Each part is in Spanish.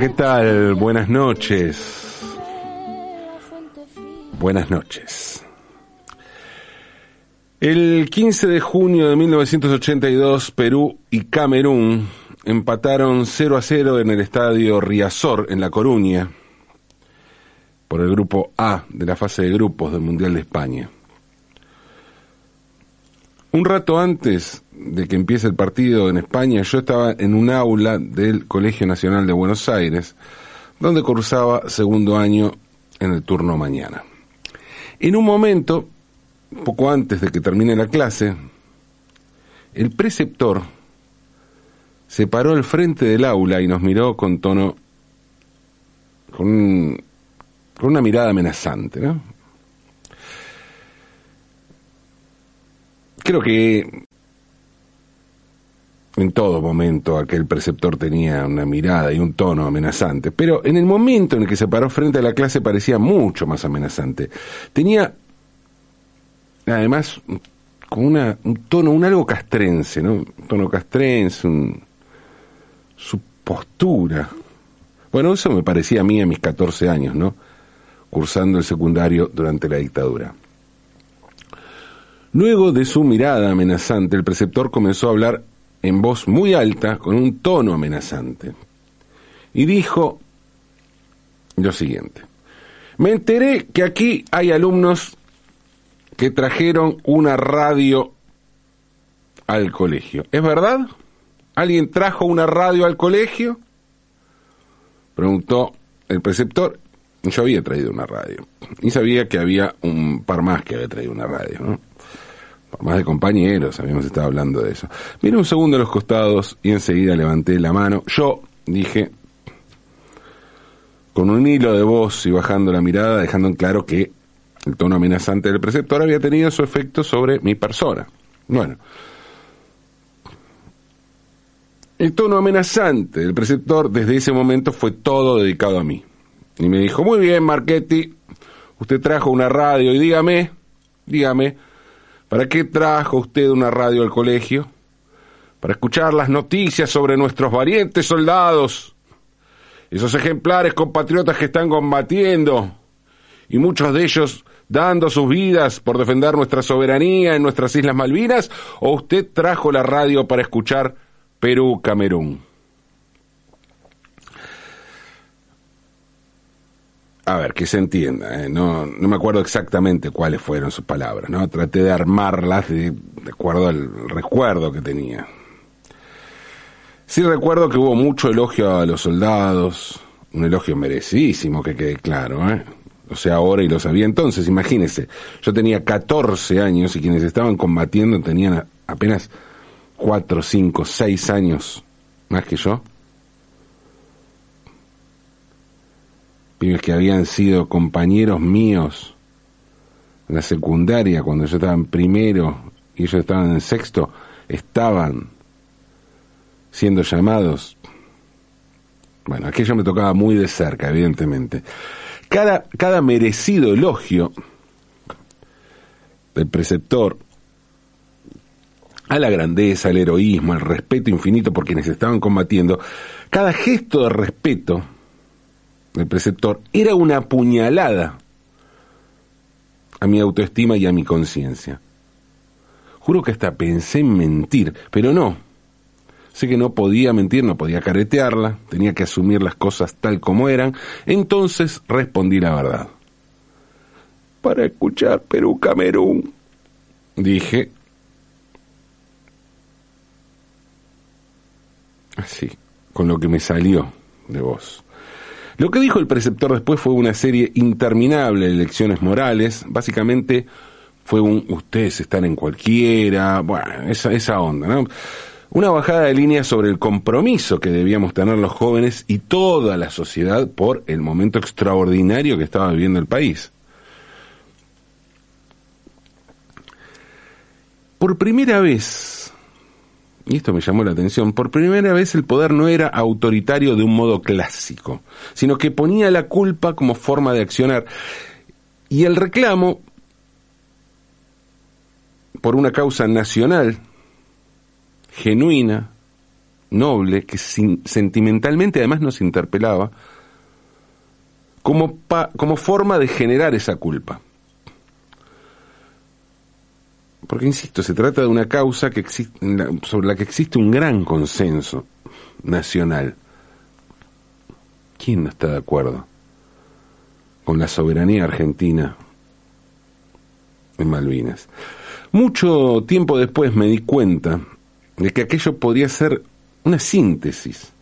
¿qué tal? Buenas noches. Buenas noches. El 15 de junio de 1982, Perú y Camerún empataron 0 a 0 en el estadio Riazor, en La Coruña, por el grupo A de la fase de grupos del Mundial de España. Un rato antes de que empiece el partido en España, yo estaba en un aula del Colegio Nacional de Buenos Aires, donde cursaba segundo año en el turno mañana. En un momento, poco antes de que termine la clase, el preceptor se paró al frente del aula y nos miró con tono, con, con una mirada amenazante, ¿no? Creo que en todo momento aquel preceptor tenía una mirada y un tono amenazante, pero en el momento en el que se paró frente a la clase parecía mucho más amenazante. Tenía, además, con una, un tono, un algo castrense, ¿no? Un tono castrense, su postura. Bueno, eso me parecía a mí a mis 14 años, ¿no? Cursando el secundario durante la dictadura. Luego de su mirada amenazante, el preceptor comenzó a hablar en voz muy alta, con un tono amenazante, y dijo lo siguiente. Me enteré que aquí hay alumnos que trajeron una radio al colegio. ¿Es verdad? ¿Alguien trajo una radio al colegio? Preguntó el preceptor. Yo había traído una radio. Y sabía que había un par más que había traído una radio, ¿no? Más de compañeros, habíamos estado hablando de eso. Mira un segundo a los costados y enseguida levanté la mano. Yo dije, con un hilo de voz y bajando la mirada, dejando en claro que el tono amenazante del preceptor había tenido su efecto sobre mi persona. Bueno, el tono amenazante del preceptor desde ese momento fue todo dedicado a mí. Y me dijo, muy bien, Marchetti, usted trajo una radio y dígame, dígame, ¿Para qué trajo usted una radio al colegio? Para escuchar las noticias sobre nuestros valientes soldados, esos ejemplares compatriotas que están combatiendo, y muchos de ellos dando sus vidas por defender nuestra soberanía en nuestras Islas Malvinas, o usted trajo la radio para escuchar Perú-Camerún? A ver, que se entienda, ¿eh? no, no me acuerdo exactamente cuáles fueron sus palabras, ¿no? Traté de armarlas de, acuerdo al recuerdo que tenía. Sí recuerdo que hubo mucho elogio a los soldados, un elogio merecidísimo, que quede claro, ¿eh? O sea, ahora y lo sabía entonces, imagínese, yo tenía 14 años y quienes estaban combatiendo tenían apenas 4, 5, 6 años más que yo. Pibes que habían sido compañeros míos en la secundaria, cuando yo estaba en primero y ellos estaban en sexto, estaban siendo llamados. Bueno, aquello me tocaba muy de cerca, evidentemente. Cada, cada merecido elogio del preceptor a la grandeza, al heroísmo, al respeto infinito por quienes estaban combatiendo, cada gesto de respeto el preceptor, era una puñalada a mi autoestima y a mi conciencia. Juro que hasta pensé en mentir, pero no. Sé que no podía mentir, no podía caretearla, tenía que asumir las cosas tal como eran, entonces respondí la verdad. Para escuchar Perú Camerún, dije. Así, con lo que me salió de vos. Lo que dijo el preceptor después fue una serie interminable de lecciones morales, básicamente fue un ustedes están en cualquiera, bueno, esa, onda, ¿no? Una bajada de línea sobre el compromiso que debíamos tener los jóvenes y toda la sociedad por el momento extraordinario que estaba viviendo el país. Por primera vez y esto me llamó la atención, por primera vez el poder no era autoritario de un modo clásico, sino que ponía la culpa como forma de accionar. Y el reclamo por una causa nacional, genuina, noble que sentimentalmente además nos interpelaba como, como forma de generar esa culpa. Porque, insisto, se trata de una causa que sobre la que existe un gran consenso nacional. ¿Quién no está de acuerdo con la soberanía argentina en Malvinas? Mucho tiempo después me di cuenta de que aquello podría ser una síntesis.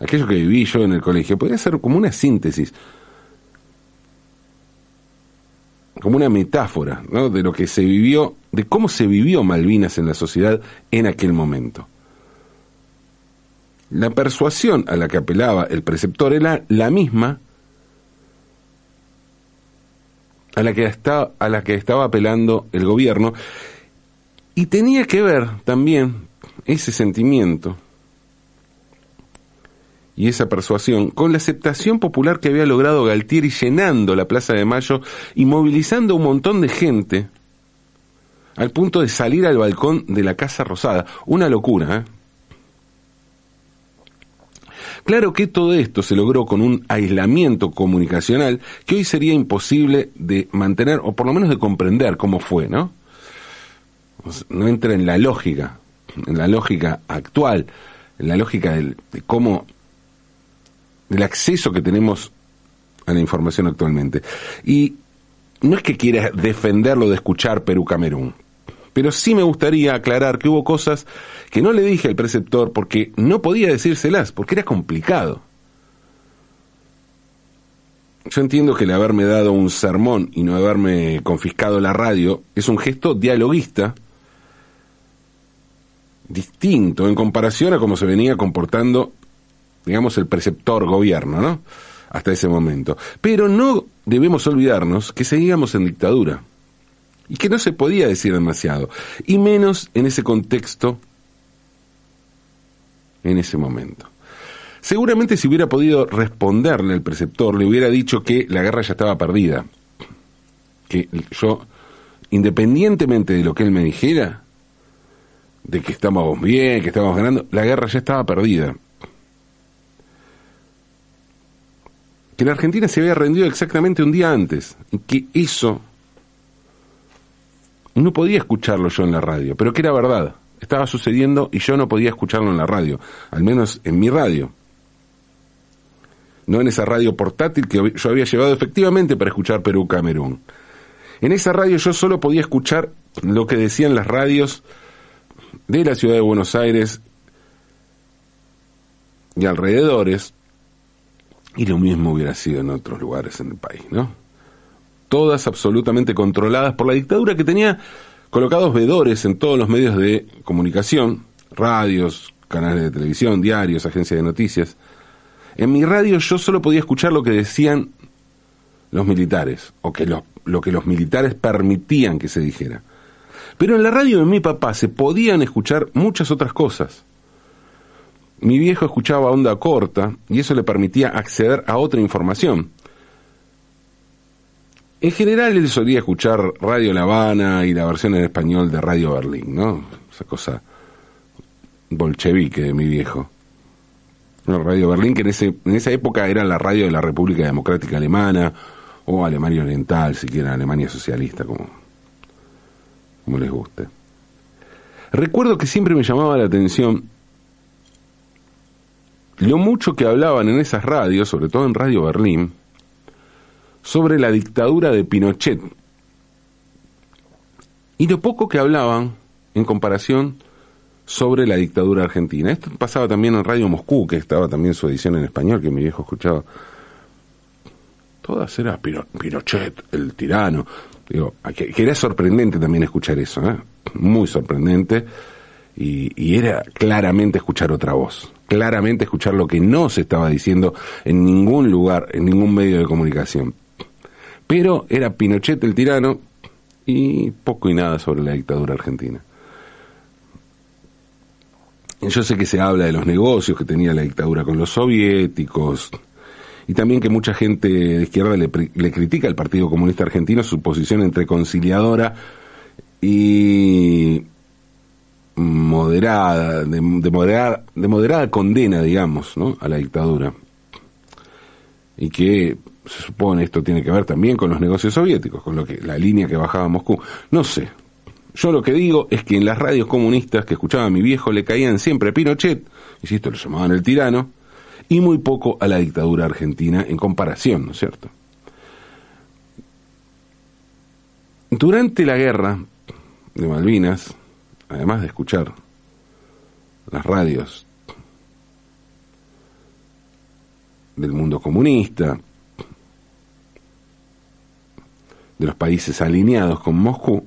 Aquello que viví yo en el colegio podría ser como una síntesis como una metáfora ¿no? de lo que se vivió, de cómo se vivió Malvinas en la sociedad en aquel momento. La persuasión a la que apelaba el preceptor era la misma a la que, estaba, a la que estaba apelando el gobierno y tenía que ver también ese sentimiento y esa persuasión con la aceptación popular que había logrado Galtieri llenando la Plaza de Mayo y movilizando un montón de gente al punto de salir al balcón de la Casa Rosada. Una locura, ¿eh? Claro que todo esto se logró con un aislamiento comunicacional que hoy sería imposible de mantener o por lo menos de comprender cómo fue, ¿no? No entra en la lógica, en la lógica actual, en la lógica de cómo del acceso que tenemos a la información actualmente. Y no es que quiera defenderlo de escuchar Perú-Camerún, pero sí me gustaría aclarar que hubo cosas que no le dije al preceptor porque no podía decírselas, porque era complicado. Yo entiendo que el haberme dado un sermón y no haberme confiscado la radio es un gesto dialoguista distinto en comparación a cómo se venía comportando digamos, el preceptor gobierno, ¿no? Hasta ese momento. Pero no debemos olvidarnos que seguíamos en dictadura y que no se podía decir demasiado, y menos en ese contexto, en ese momento. Seguramente si hubiera podido responderle al preceptor, le hubiera dicho que la guerra ya estaba perdida, que yo, independientemente de lo que él me dijera, de que estábamos bien, que estábamos ganando, la guerra ya estaba perdida. Que la Argentina se había rendido exactamente un día antes, y que eso no podía escucharlo yo en la radio, pero que era verdad, estaba sucediendo y yo no podía escucharlo en la radio, al menos en mi radio. No en esa radio portátil que yo había llevado efectivamente para escuchar Perú-Camerún. En esa radio yo solo podía escuchar lo que decían las radios de la ciudad de Buenos Aires y alrededores, y lo mismo hubiera sido en otros lugares en el país, ¿no? Todas absolutamente controladas por la dictadura que tenía colocados vedores en todos los medios de comunicación, radios, canales de televisión, diarios, agencias de noticias. En mi radio yo solo podía escuchar lo que decían los militares, o que lo que los militares permitían que se dijera. Pero en la radio de mi papá se podían escuchar muchas otras cosas. Mi viejo escuchaba onda corta y eso le permitía acceder a otra información. En general él solía escuchar Radio La Habana y la versión en español de Radio Berlín, ¿no? Esa cosa bolchevique de mi viejo. radio Berlín que en, ese, en esa época era la radio de la República Democrática Alemana o Alemania Oriental, si quieren Alemania Socialista, como, como les guste. Recuerdo que siempre me llamaba la atención lo mucho que hablaban en esas radios, sobre todo en Radio Berlín, sobre la dictadura de Pinochet. Y lo poco que hablaban en comparación sobre la dictadura argentina. Esto pasaba también en Radio Moscú, que estaba también su edición en español, que mi viejo escuchaba. Todas era Pinochet, el tirano. Digo, que, era sorprendente también escuchar eso, ¿eh? muy sorprendente. y era claramente escuchar otra voz claramente escuchar lo que no se estaba diciendo en ningún lugar, en ningún medio de comunicación. Pero era Pinochet el tirano y poco y nada sobre la dictadura argentina. Yo sé que se habla de los negocios que tenía la dictadura con los soviéticos y también que mucha gente de izquierda le, critica al Partido Comunista Argentino su posición entre conciliadora y moderada, de, moderada, de moderada condena, digamos, ¿no? a la dictadura. Y que se supone esto tiene que ver también con los negocios soviéticos, con lo que la línea que bajaba a Moscú. No sé. Yo lo que digo es que en las radios comunistas que escuchaba mi viejo le caían siempre a Pinochet, insisto, lo llamaban el tirano, y muy poco a la dictadura argentina en comparación, ¿no es cierto? Durante la guerra de Malvinas, además de escuchar las radios del mundo comunista, de los países alineados con Moscú,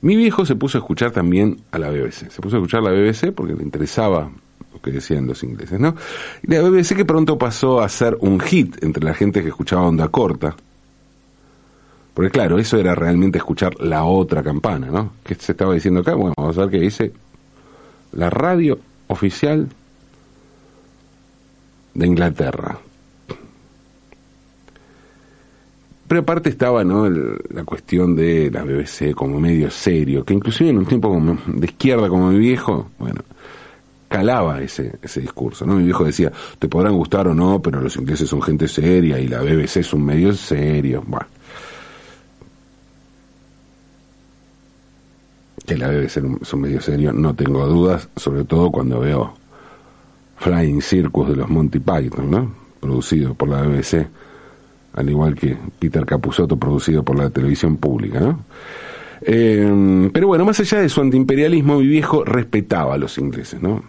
mi viejo se puso a escuchar también a la BBC. Se puso a escuchar la BBC porque le interesaba lo que decían los ingleses, ¿no? Y la BBC que pronto pasó a ser un hit entre la gente que escuchaba onda corta. Porque claro, eso era realmente escuchar la otra campana, ¿no? ¿Qué se estaba diciendo acá? Bueno, vamos a ver qué dice la radio oficial de Inglaterra. Pero aparte estaba ¿no? la cuestión de la BBC como medio serio, que inclusive en un tiempo de izquierda como mi viejo, bueno, calaba ese, ese discurso, ¿no? Mi viejo decía, te podrán gustar o no, pero los ingleses son gente seria y la BBC es un medio serio. Bueno. Que la BBC es un medio serio, no tengo dudas, sobre todo cuando veo Flying Circus de los Monty Python, ¿no? Producido por la BBC al igual que Peter Capusotto, producido por la televisión pública, ¿no? Eh, pero bueno, más allá de su antiimperialismo, mi viejo respetaba a los ingleses, ¿no?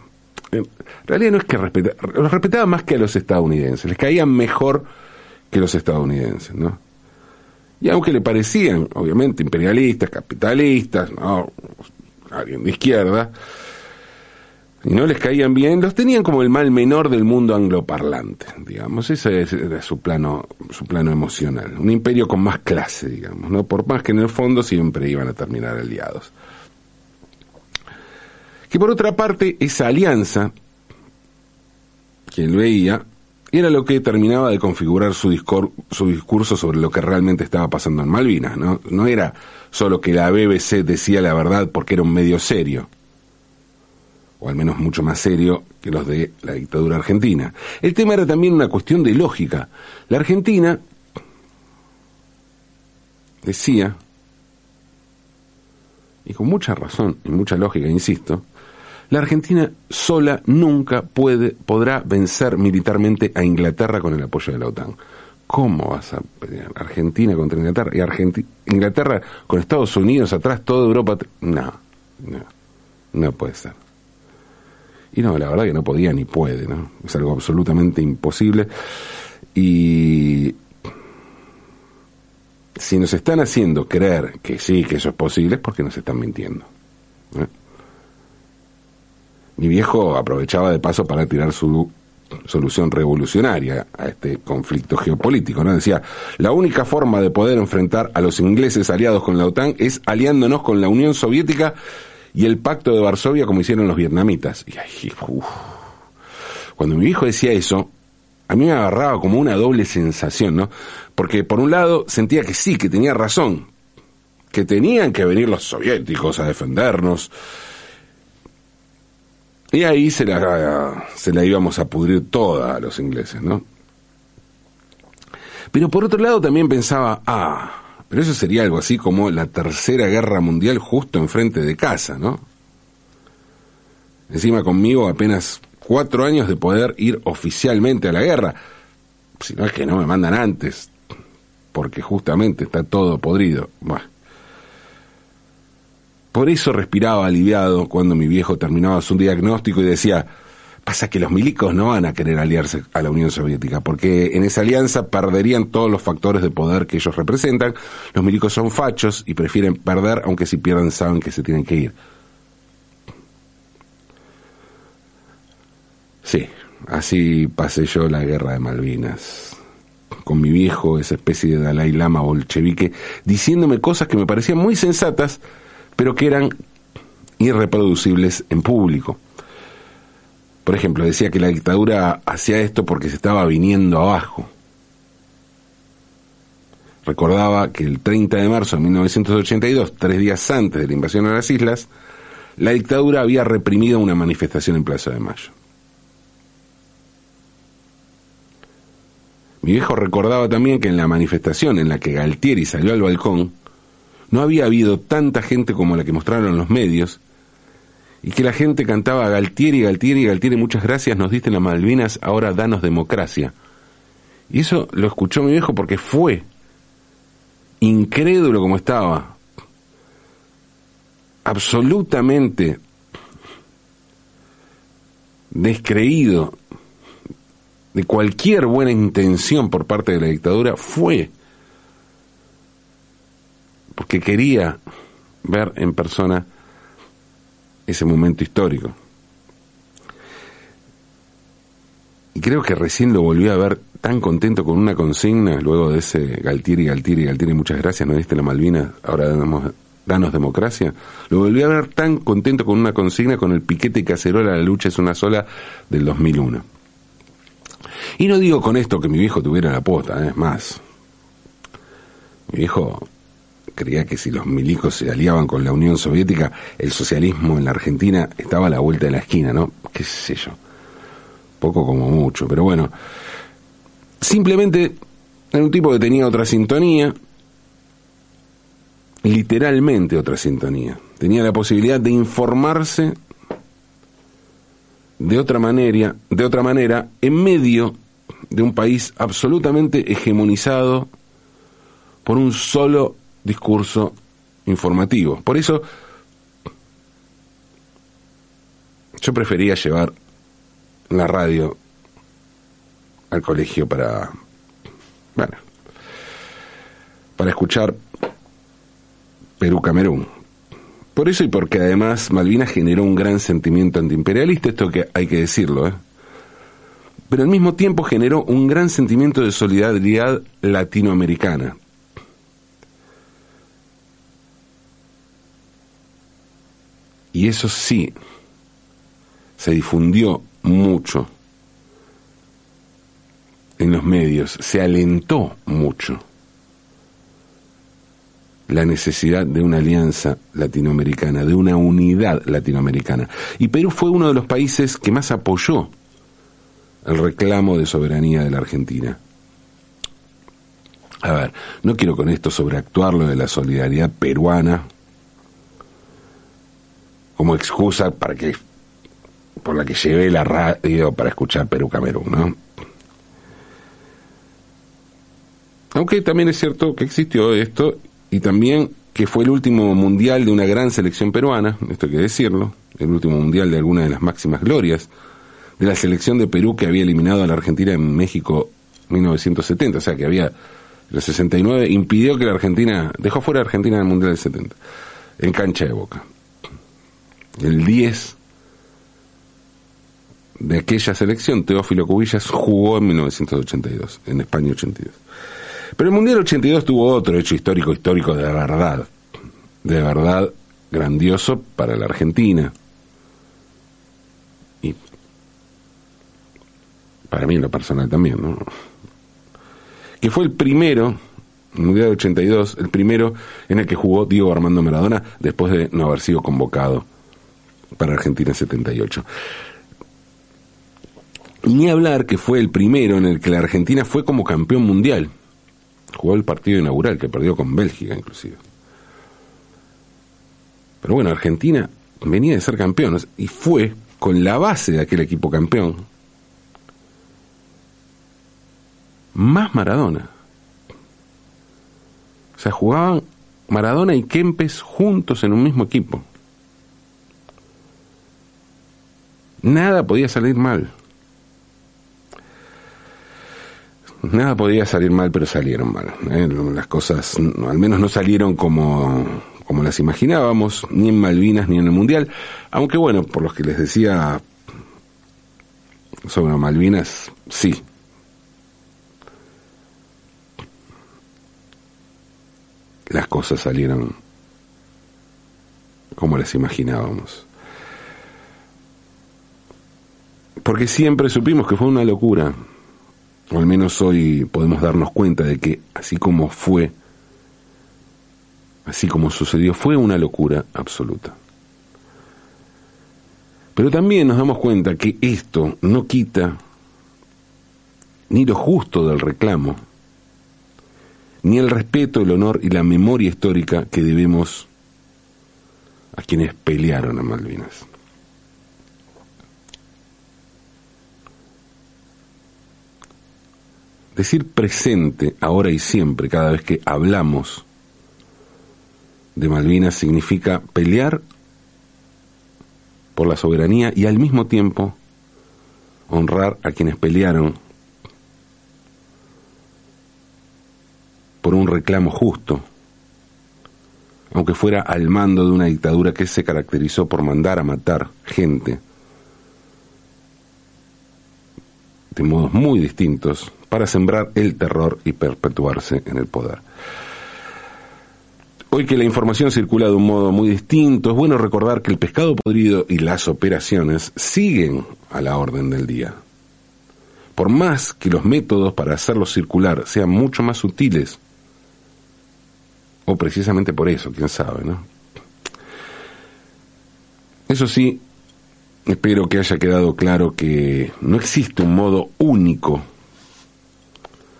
En realidad no es que respetaba, los respetaba más que a los estadounidenses, les caían mejor que los estadounidenses, ¿no? Y aunque le parecían, obviamente, imperialistas, capitalistas, ¿no? Alguien de izquierda, y no les caían bien, los tenían como el mal menor del mundo angloparlante, digamos, ese era su plano, su plano emocional, un imperio con más clase, digamos, no por más que en el fondo siempre iban a terminar aliados. Que por otra parte, esa alianza, quien veía, era lo que terminaba de configurar su, su discurso sobre lo que realmente estaba pasando en Malvinas. No era solo que la BBC decía la verdad porque era un medio serio o al menos mucho más serio que los de la dictadura argentina. El tema era también una cuestión de lógica. La Argentina decía, y con mucha razón y mucha lógica, insisto, la Argentina sola nunca puede, podrá vencer militarmente a Inglaterra con el apoyo de la OTAN. ¿Cómo vas a pelear Argentina contra Inglaterra y Inglaterra con Estados Unidos atrás, toda Europa? No, no, no puede ser. Y no, la verdad que no podía ni puede, ¿no? Es algo absolutamente imposible. Y si nos están haciendo creer que sí, que eso es posible, es porque nos están mintiendo. ¿eh? Mi viejo aprovechaba de paso para tirar su solución revolucionaria a este conflicto geopolítico, ¿no? Decía, la única forma de poder enfrentar a los ingleses aliados con la OTAN es aliándonos con la Unión Soviética y el pacto de Varsovia como hicieron los vietnamitas. Y Cuando mi hijo decía eso, a mí me agarraba como una doble sensación, ¿no? Porque por un lado sentía que sí, que tenía razón, que tenían que venir los soviéticos a defendernos. Y ahí se la, se la íbamos a pudrir toda a los ingleses, ¿no? Pero por otro lado también pensaba, ah, pero eso sería algo así como la tercera guerra mundial justo enfrente de casa, ¿no? Encima conmigo apenas cuatro años de poder ir oficialmente a la guerra. Si no es que no me mandan antes, porque justamente está todo podrido. Por eso respiraba aliviado cuando mi viejo terminaba su diagnóstico y decía, Pasa que los milicos no van a querer aliarse a la Unión Soviética, porque en esa alianza perderían todos los factores de poder que ellos representan. Los milicos son fachos y prefieren perder, aunque si pierden saben que se tienen que ir. Sí, así pasé yo la guerra de Malvinas, con mi viejo, esa especie de Dalai Lama bolchevique, diciéndome cosas que me parecían muy sensatas, pero que eran irreproducibles en público. Por ejemplo, decía que la dictadura hacía esto porque se estaba viniendo abajo. Recordaba que el 30 de marzo de 1982, tres días antes de la invasión a las islas, la dictadura había reprimido una manifestación en Plaza de Mayo. Mi viejo recordaba también que en la manifestación en la que Galtieri salió al balcón, no había habido tanta gente como la que mostraron los medios, y que la gente cantaba Galtieri, Galtieri, Galtieri, muchas gracias, nos diste las Malvinas, ahora danos democracia. Y eso lo escuchó mi viejo porque fue incrédulo como estaba, absolutamente descreído de cualquier buena intención por parte de la dictadura, fue porque quería ver en persona ese momento histórico. Y creo que recién lo volvió a ver tan contento con una consigna, luego de ese Galtieri, Galtieri, Galtieri, muchas gracias, no diste la Malvinas, ahora damos, danos democracia. Lo volvió a ver tan contento con una consigna con el piquete y cacerola, la lucha es una sola del 2001. Y no digo con esto que mi viejo tuviera la posta, ¿eh? es más. Mi viejo creía que si los milicos se aliaban con la Unión Soviética, el socialismo en la Argentina estaba a la vuelta de la esquina, ¿no? ¿Qué sé yo? Poco como mucho, pero bueno. Simplemente era un tipo que tenía otra sintonía, literalmente otra sintonía. Tenía la posibilidad de informarse de otra manera, de otra manera, en medio de un país absolutamente hegemonizado por un solo discurso informativo. Por eso yo prefería llevar la radio al colegio para, bueno, para escuchar Perú Camerún. Por eso y porque además Malvinas generó un gran sentimiento antiimperialista, esto que hay que decirlo, ¿eh? pero al mismo tiempo generó un gran sentimiento de solidaridad latinoamericana. Y eso sí, se difundió mucho en los medios, se alentó mucho la necesidad de una alianza latinoamericana, de una unidad latinoamericana. Y Perú fue uno de los países que más apoyó el reclamo de soberanía de la Argentina. A ver, no quiero con esto sobreactuar lo de la solidaridad peruana, como excusa para que por la que llevé la radio para escuchar Perú Camerún, ¿no? Aunque también es cierto que existió esto y también que fue el último mundial de una gran selección peruana, esto hay que decirlo, el último mundial de alguna de las máximas glorias de la selección de Perú que había eliminado a la Argentina en México 1970, o sea que había el 69 impidió que la Argentina dejó fuera a Argentina en el mundial del 70 en cancha de Boca el 10 de aquella selección, Teófilo Cubillas, jugó en 1982, en España 82. Pero el Mundial 82 tuvo otro hecho histórico, histórico de verdad, de verdad grandioso para la Argentina. Y para mí en lo personal también, ¿no? Que fue el primero, el Mundial 82, el primero en el que jugó Diego Armando Maradona después de no haber sido convocado para Argentina 78. Ni hablar que fue el primero en el que la Argentina fue como campeón mundial. Jugó el partido inaugural, que perdió con Bélgica inclusive. Pero bueno, Argentina venía de ser campeón y fue con la base de aquel equipo campeón más Maradona. O sea, jugaban Maradona y Kempes juntos en un mismo equipo. Nada podía salir mal. Nada podía salir mal, pero salieron mal. ¿eh? Las cosas, al menos no salieron como, como las imaginábamos, ni en Malvinas ni en el Mundial. Aunque bueno, por los que les decía sobre Malvinas, sí. Las cosas salieron como las imaginábamos. Porque siempre supimos que fue una locura. O al menos hoy podemos darnos cuenta de que así como fue, así como sucedió, fue una locura absoluta. Pero también nos damos cuenta que esto no quita ni lo justo del reclamo, ni el respeto, el honor y la memoria histórica que debemos a quienes pelearon a Malvinas. Decir presente ahora y siempre cada vez que hablamos de Malvinas significa pelear por la soberanía y al mismo tiempo honrar a quienes pelearon por un reclamo justo, aunque fuera al mando de una dictadura que se caracterizó por mandar a matar gente de modos muy distintos para sembrar el terror y perpetuarse en el poder. Hoy que la información circula de un modo muy distinto, es bueno recordar que el pescado podrido y las operaciones siguen a la orden del día. Por más que los métodos para hacerlo circular sean mucho más sutiles, o precisamente por eso, quién sabe, ¿no? Eso sí, espero que haya quedado claro que no existe un modo único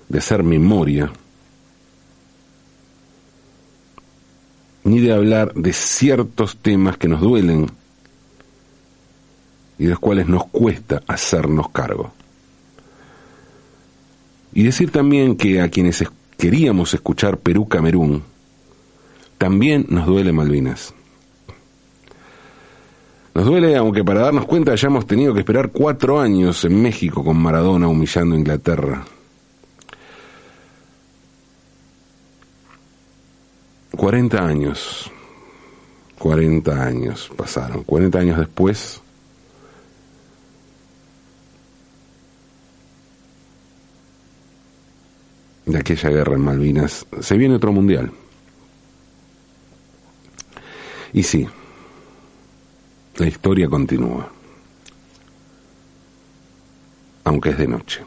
de hacer memoria, ni de hablar de ciertos temas que nos duelen y de los cuales nos cuesta hacernos cargo. Y decir también que a quienes queríamos escuchar Perú-Camerún, también nos duele Malvinas. Nos duele, aunque para darnos cuenta hayamos tenido que esperar cuatro años en México con Maradona humillando a Inglaterra. 40 años, 40 años pasaron, 40 años después, de aquella guerra en Malvinas, se viene otro mundial. Y sí, la historia continúa, aunque es de noche.